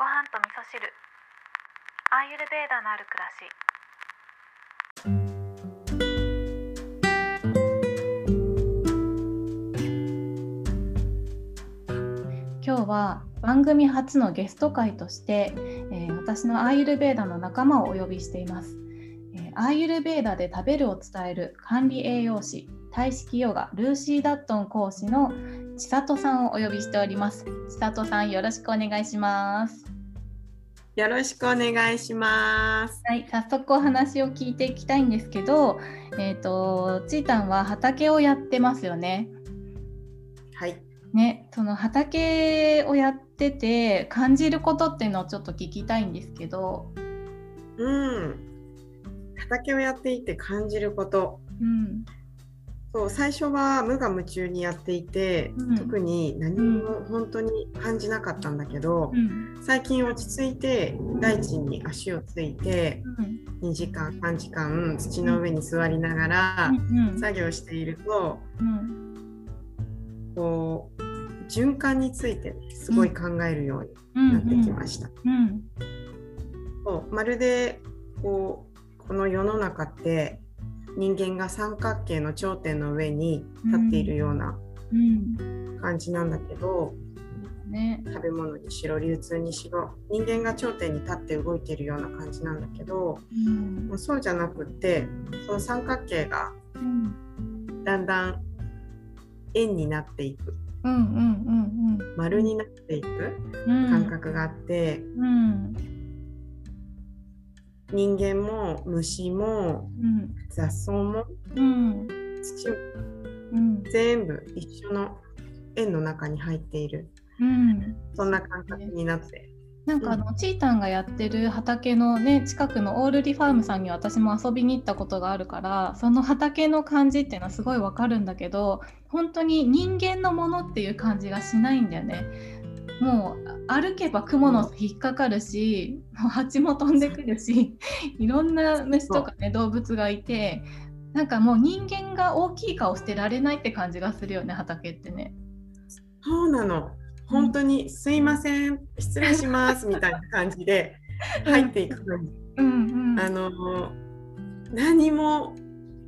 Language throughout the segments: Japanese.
ご飯と味噌汁。アーユルベーダのある暮らし。今日は番組初のゲスト会として、えー、私のアーユルベーダの仲間をお呼びしています、えー、アーユルベーダで食べるを伝える管理栄養士体式ヨガルーシー・ダットン講師の千里さんをお呼びしております千里さんよろしくお願いしますよろしくお願いします。はい、早速お話を聞いていきたいんですけど、えっ、ー、とちーたんは畑をやってますよね。はい。ね、その畑をやってて感じることっていうのをちょっと聞きたいんですけど。うん。畑をやっていて感じること。うん。そう最初は無我夢中にやっていて、うん、特に何も本当に感じなかったんだけど、うん、最近落ち着いて大地に足をついて、うん、2時間3時間土の上に座りながら作業していると、こう循環について、ね、すごい考えるようになってきました。そうまるでこうこの世の中って人間が三角形の頂点の上に立っているような感じなんだけど、うんね、食べ物にしろ流通にしろ人間が頂点に立って動いているような感じなんだけど、うん、もうそうじゃなくってその三角形がだんだん円になっていく。丸になっていく感覚があって、うん、人間も虫も、雑草も、土も、全部一緒の円の中に入っている、そんな感覚になって。なんかあの、うん、チータンがやってる畑のね近くのオールリファームさんに私も遊びに行ったことがあるからその畑の感じっていうのはすごいわかるんだけど本当に人間のものっていう感じがしないんだよね。もう歩けば雲の引っかかるし、うん、蜂も飛んでくるしいろんな虫とかね動物がいてなんかもう人間が大きい顔してられないって感じがするよね畑ってね。そうなの本当に「すいません失礼します」みたいな感じで入っていくのに、うんうん、あの何も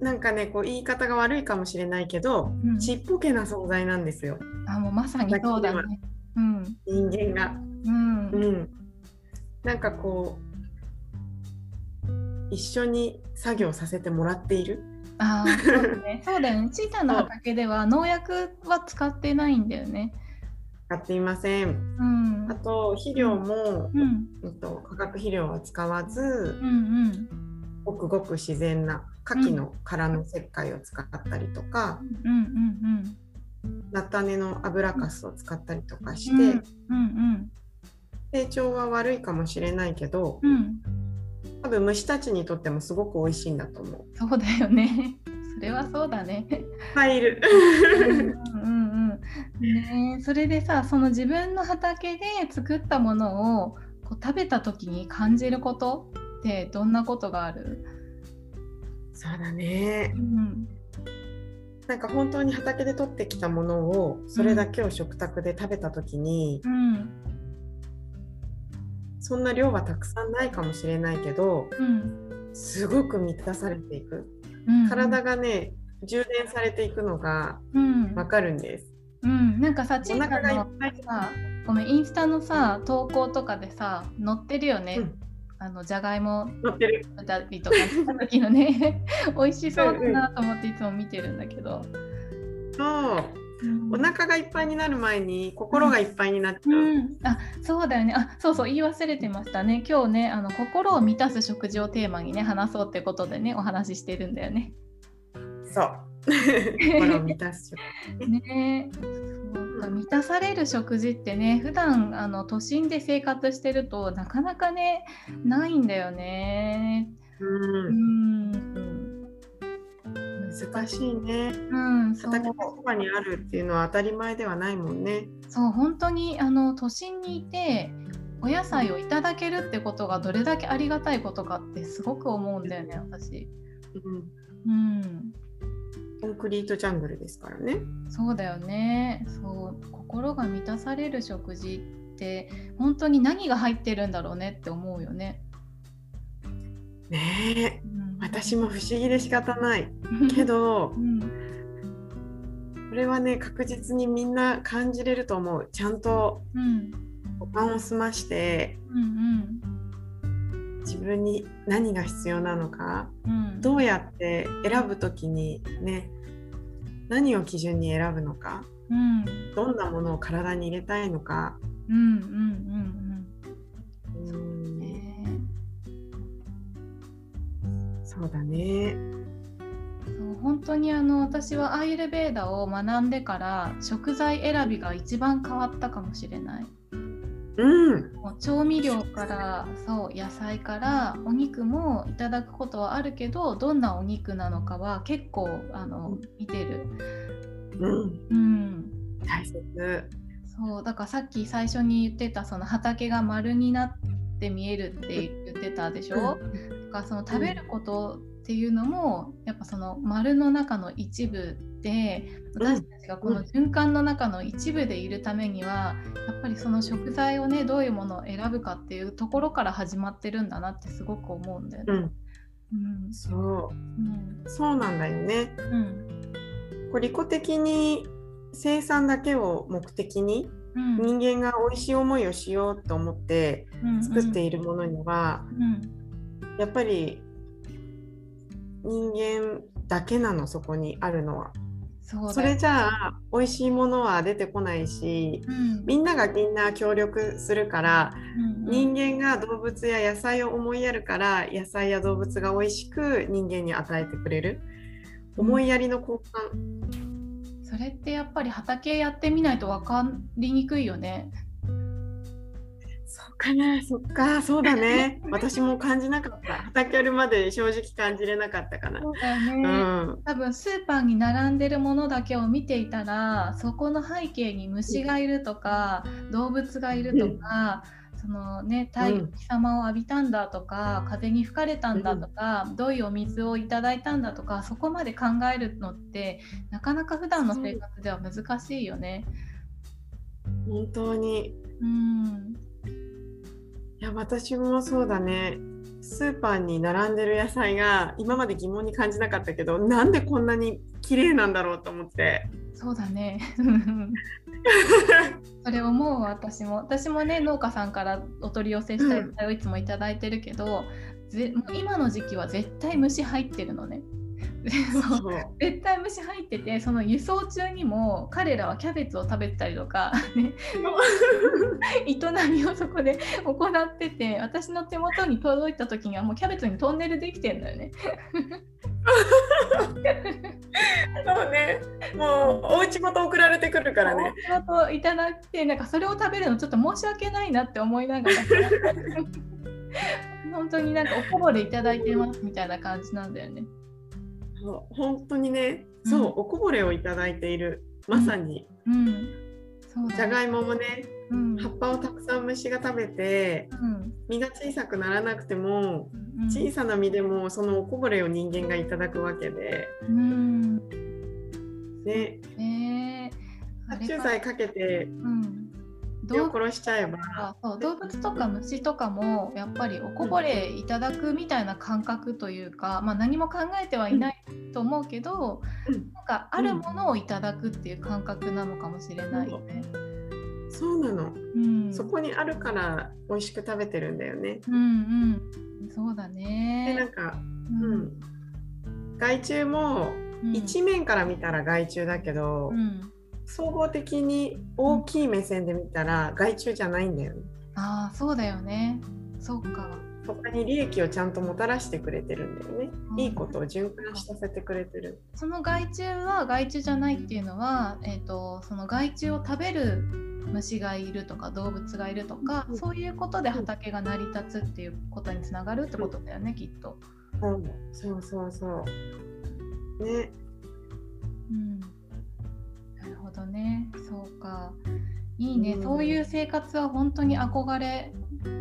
なんかねこう言い方が悪いかもしれないけど、うん、ちっぽけな存在なんですよ。あもうまさにそうだね。うん、人間が、うん、うん、なんかこう一緒に作業させてもらっている？あそうだね。そうだよね。小さな畑では農薬は使ってないんだよね。使っていません。うん、あと肥料も、うん、えっと、化学肥料は使わず、うんうん、ごくごく自然な牡蠣の殻の石灰を使ったりとか、うんうんうん菜種の油かすを使ったりとかして、うんうんうん、成長は悪いかもしれないけど、うん、多分虫たちにとってもすごく美味しいんだと思う。そうだよね。それはそうだね。入る。うんうんね、それでさその自分の畑で作ったものをこう食べた時に感じることってどんなことがある？そうだね、うん、なんか本当に畑で取ってきたものをそれだけを食卓で食べた時に、うん、そんな量はたくさんないかもしれないけど、うん、すごく満たされていく、うん、体がね充電されていくのがわかるんです。うん、なんかさ、ちんかのさ、ごめん、インスタのさ、投稿とかでさ、載ってるよね。うん、あのじゃがいも乗ってる。たりとかした時のね 美味しそうだなと思っていつも見てるんだけど。そう、うん、お腹がいっぱいになる前に心がいっぱいになっちゃう、うん。うん、あそうだよね。あそうそう言い忘れてましたね。今日ねあの心を満たす食事をテーマにね話そうってことでねお話ししてるんだよね。そう。心を満たすねそうか満たされる食事ってね普段あの都心で生活してるとなかなかねないんだよね。うん難しいね。うん、畑のそばにあるっていうのは当たり前ではないもんね。そう本当にあの都心にいてお野菜をいただけるってことがどれだけありがたいことかってすごく思うんだよね私。うん、うんコンクリートジャングルですからね。そうだよね。そう。心が満たされる食事って本当に何が入ってるんだろうねって思うよね。ねえ、うん、私も不思議で仕方ない。けど、うん、これはね確実にみんな感じれると思う。ちゃんと五感を済まして、うんうん、自分に何が必要なのか、うん、どうやって選ぶ時にね何を基準に選ぶのか、うん、どんなものを体に入れたいのか。うんうんうんうん、ね、そうだね。そう本当にあの私はアーユルベーダを学んでから食材選びが一番変わったかもしれない。うん、もう調味料からそう野菜からお肉もいただくことはあるけどどんなお肉なのかは結構あの見てる。うん、うん、大切。そうだからさっき最初に言ってたその畑が丸になって見えるって言ってたでしょ、うん、かその食べることっていうのもやっぱその丸の中の一部で私たちがこの循環の中の一部でいるためにはやっぱりその食材をねどういうものを選ぶかっていうところから始まってるんだなってすごく思うんだよね。うん、うん、そう、うん、そうなんだよね。うん、こう利己的に生産だけを目的に、うん、人間が美味しい思いをしようと思って作っているものには、やっぱり人間だけなのそこにあるのは。そそれじゃあ美味しいものは出てこないし、うん、みんながみんな協力するから、うんうん、人間が動物や野菜を思いやるから野菜や動物が美味しく人間に与えてくれる、思いやりの交換。それってやっぱり畑やってみないと分かりにくいよねかな。そっか。そうだね。私も感じなかった。畑あるまで正直感じれなかったかな。そうだね、うん、多分スーパーに並んでるものだけを見ていたらそこの背景に虫がいるとか、動物がいるとか、うん、そのね太陽様を浴びたんだとか、うん、風に吹かれたんだとか、どういうお水をいただいたんだとかそこまで考えるのってなかなか普段の生活では難しいよね。本当に、うん、いや私もそうだね。スーパーに並んでる野菜が今まで疑問に感じなかったけどなんでこんなに綺麗なんだろうと思って。そうだね。それ思う私も。私もね農家さんからお取り寄せした野菜をいつも頂いてるけど、うん、ぜ今の時期は絶対虫入ってるのね絶対虫入っててその輸送中にも彼らはキャベツを食べてたりとか、ね、営みをそこで 行ってて私の手元に届いた時にはもうキャベツにトンネルできてんだよね。そうね、もうお家ごと送られてくるからね。お家ごといただいて、なんかそれを食べるのちょっと申し訳ないなって思いながら。本当になんかおこぼれいただいてますみたいな感じなんだよね。そう本当にね、うん、そうおこぼれをいただいているまさに、うん、うん、じゃがいももね、うん、葉っぱをたくさん虫が食べて、実が小さくならなくても、小さな実でもそのおこぼれを人間がいただくわけで、ね、えー、殺虫剤かけて、を殺しちゃえば。そう動物とか虫とかもやっぱりおこぼれいただくみたいな感覚というか、まあ、何も考えてはいないと思うけど、うん、なんかあるものをいただくっていう感覚なのかもしれないよね。そうなの、うん、そこにあるから美味しく食べてるんだよね。うんうん、そうだね。でなんか、うん、害虫も一面から見たら害虫だけど、うん総合的に大きい目線で見たら害虫じゃないんだよね。ああそうだよね。そうか。他に利益をちゃんともたらしてくれてるんだよね。いいことを循環させてくれてる。その害虫は害虫じゃないっていうのは、えーと、その害虫を食べる虫がいるとか動物がいるとか、うん、そういうことで畑が成り立つっていうことにつながるってことだよね、うん、きっと。うん、そうそうそう。ね。うんどね。そうか。いいね、うん、そういう生活は本当に憧れ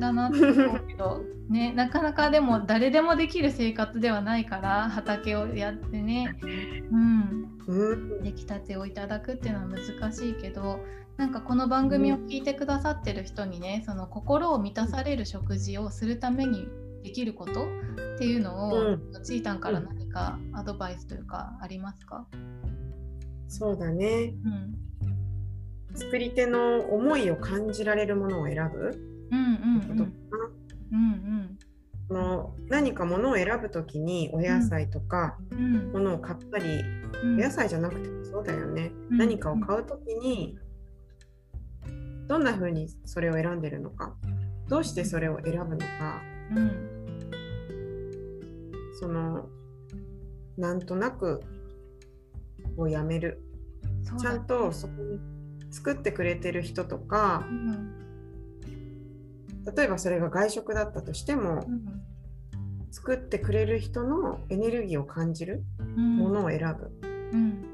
だなって思うけど、ね、なかなかでも誰でもできる生活ではないから畑をやってね、うん、うん、出来たてをいただくっていうのは難しいけどなんかこの番組を聞いてくださってる人にね、その心を満たされる食事をするためにできることっていうのを、うん、ちーたんから何かアドバイスというかありますか、そうだね、うん、作り手の思いを感じられるものを選ぶ？ことかな。の何かものを選ぶときにお野菜とかものを買ったり、うん、お野菜じゃなくてもそうだよね、うん、何かを買うときにどんな風にそれを選んでるのかどうしてそれを選ぶのか、うん、そのなんとなくをやめる、ちゃんとそこに作ってくれてる人とか、うん、例えばそれが外食だったとしても、うん、作ってくれる人のエネルギーを感じるものを選ぶ、うん、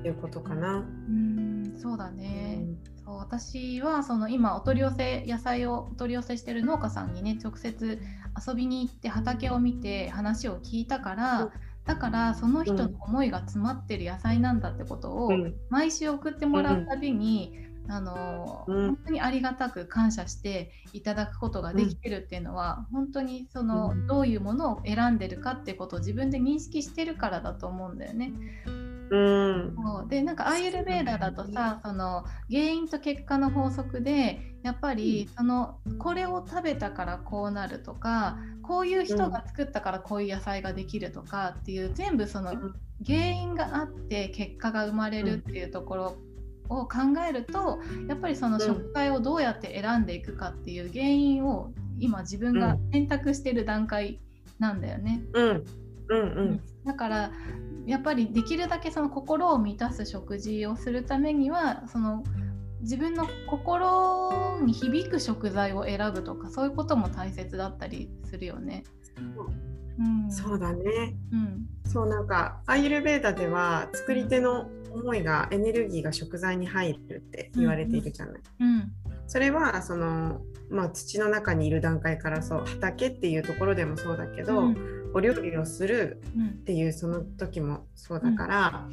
っていうことかな。うん。そうだね、そう私はその今お取り寄せ野菜をお取り寄せしてる農家さんにね直接遊びに行って畑を見て話を聞いたから、だからその人の思いが詰まってる野菜なんだってことを毎週送ってもらうたびに、あの本当にありがたく感謝していただくことができてるっていうのは、本当にそのどういうものを選んでるかってことを自分で認識してるからだと思うんだよね。うん、でなんかアイルベーダーだとさその原因と結果の法則でやっぱりそのこれを食べたからこうなるとかこういう人が作ったからこういう野菜ができるとかっていう全部その原因があって結果が生まれるっていうところを考えるとやっぱりその食材をどうやって選んでいくかっていう原因を今自分が選択してる段階なんだよね。うん。うんうん、だからやっぱりできるだけその心を満たす食事をするためにはその自分の心に響く食材を選ぶとかそういうことも大切だったりするよね。うん、そうだね、うん、そうなんかアイユルベーダでは作り手の思いがエネルギーが食材に入るって言われているじゃない。うん、うん、それはその、まあ、土の中にいる段階からそう畑っていうところでもそうだけど、うん、お料理をするっていうその時もそうだから、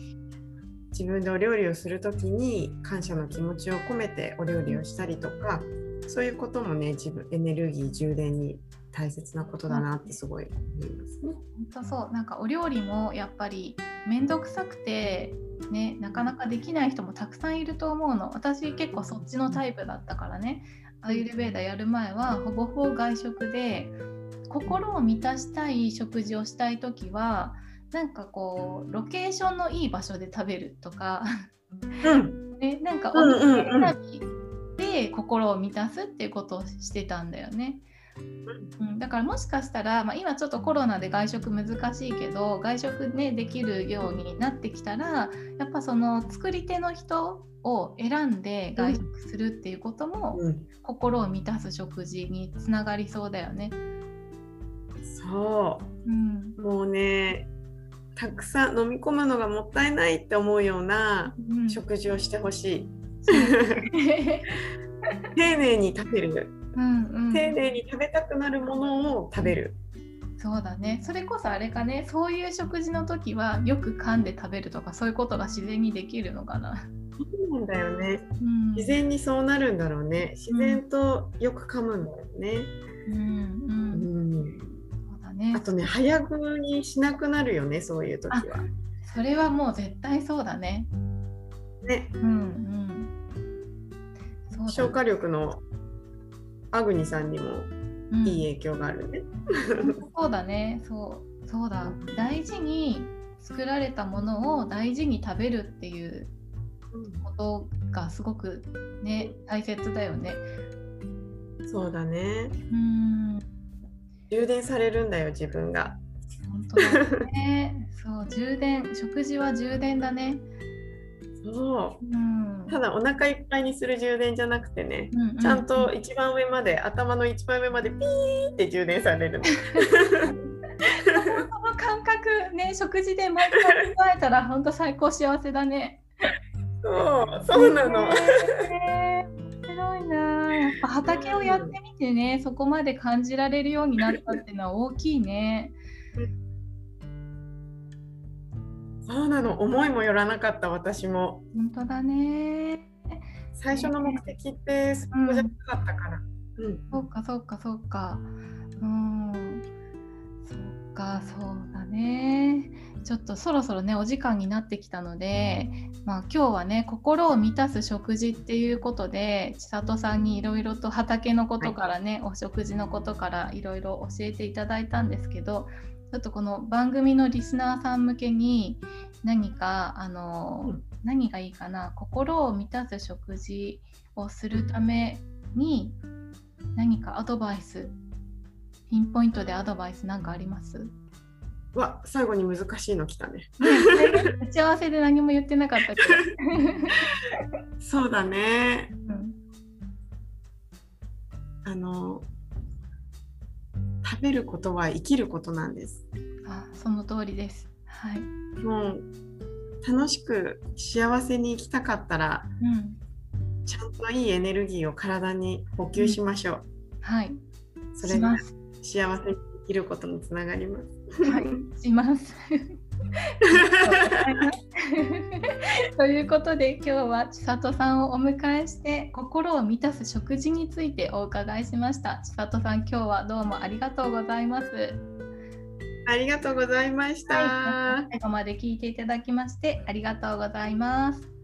自分でお料理をする時に感謝の気持ちを込めてお料理をしたりとかそういうこともね自分エネルギー充電に大切なことだなってすごい思いますね。本当そう。なんかお料理もやっぱり面倒くさくてねなかなかできない人もたくさんいると思うの。私結構そっちのタイプだったからね。アイルベーダやる前はほぼほぼ外食で心を満たしたい食事をしたい時はなんかこうロケーションのいい場所で食べるとか、うん ね、なんかお店選びで心を満たすっていうことをしてたんだよね。うん、だからもしかしたら、まあ、今ちょっとコロナで外食難しいけど外食ねできるようになってきたらやっぱその作り手の人を選んで外食するっていうことも、心を満たす食事につながりそうだよね。そう、うん、もうねたくさん飲み込むのがもったいないって思うような食事をしてほしい。丁寧に食べる、うんうん、丁寧に食べたくなるものを食べる。そうだね。それこそあれかね。そういう食事の時はよく噛んで食べるとかそういうことが自然にできるのかな。そうなんだよね、うん、自然にそうなるんだろうね。自然とよく噛むんだよね。うん、うんね。あとね早食いしなくなるよねそういう時は。それはもう絶対そうだね。ね。うんうんそう消化力のアグニさんにもいい影響があるね。うん、そうだねそうそうだ大事に作られたものを大事に食べるっていうことがすごくね大切だよね。そうだね。うん充電されるんだよ自分が。本当だね。そう充電食事は充電だね。そう、うん、ただお腹いっぱいにする充電じゃなくてね、うんうん、ちゃんと一番上まで頭の一番上までピーって充電されるの。その感覚ね食事で毎回考えたら本当最高幸せだね。そうそうなの。えー。やっぱ畑をやってみてね、そこまで感じられるようになったっていうのは大きいね。そうなの思いもよらなかった私も。本当だね。最初の目的ってそこじゃなかったから。うん、そうかそうかそうか。うん。かそうだね。ちょっとそろそろねお時間になってきたので、まあ、今日はね心を満たす食事っていうことで千里さんにいろいろと畑のことからね、はい、お食事のことからいろいろ教えていただいたんですけどちょっとこの番組のリスナーさん向けに何かあの、うん、何がいいかな心を満たす食事をするために何かアドバイスピンポイントでアドバイス何かあります？わ最後に難しいの来たね。打ち合わせで何も言ってなかったけど。そうだね。うん、あの食べることは生きることなんです。あその通りです。はい。もう楽しく幸せに生きたかったら、うん、ちゃんといいエネルギーを体に補給しましょう。うん、はい。それが幸せに生きることにつながります。はい、します。ということで今日は千里さんをお迎えして心を満たす食事についてお伺いしました千里さん今日はどうもありがとうございますありがとうございました、はい、最後まで聞いていただきましてありがとうございます